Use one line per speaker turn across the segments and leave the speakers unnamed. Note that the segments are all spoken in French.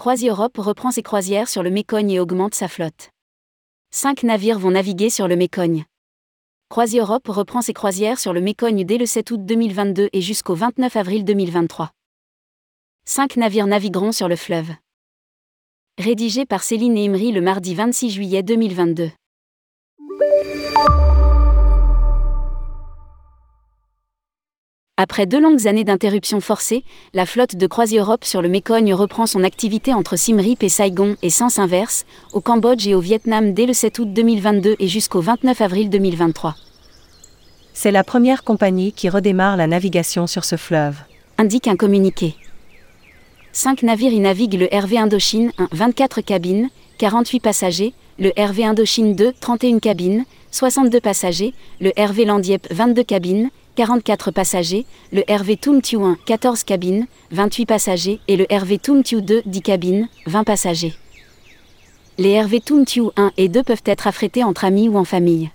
CroisiEurope reprend ses croisières sur le Mécogne et augmente sa flotte. Cinq navires vont naviguer sur le Mécogne. CroisiEurope reprend ses croisières sur le Mécogne dès le 7 août 2022 et jusqu'au 29 avril 2023. Cinq navires navigueront sur le fleuve. Rédigé par Céline et Imri le mardi 26 juillet 2022. Après deux longues années d'interruption forcée, la flotte de CroisiEurope sur le Mécogne reprend son activité entre Siem Reap et Saigon et sens inverse, au Cambodge et au Vietnam dès le 7 août 2022 et jusqu'au 29 avril 2023.
C'est la première compagnie qui redémarre la navigation sur ce fleuve.
Indique un communiqué. Cinq navires y naviguent le RV Indochine 1, 24 cabines, 48 passagers, le RV Indochine 2, 31 cabines, 62 passagers, le RV Landiep 22 cabines, 44 passagers, le RV Tumtiu 1, 14 cabines, 28 passagers et le RV Tumtiu 2, 10 cabines, 20 passagers. Les RV Tumtiu 1 et 2 peuvent être affrétés entre amis ou en famille.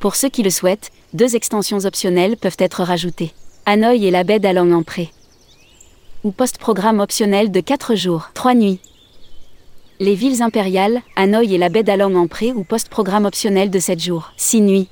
Pour ceux qui le souhaitent, deux extensions optionnelles peuvent être rajoutées. Hanoï et la baie d'Along en pré. Ou post-programme optionnel de 4 jours, 3 nuits. Les villes impériales, Hanoï et la baie d'Along en pré ou post-programme optionnel de 7 jours, 6 nuits.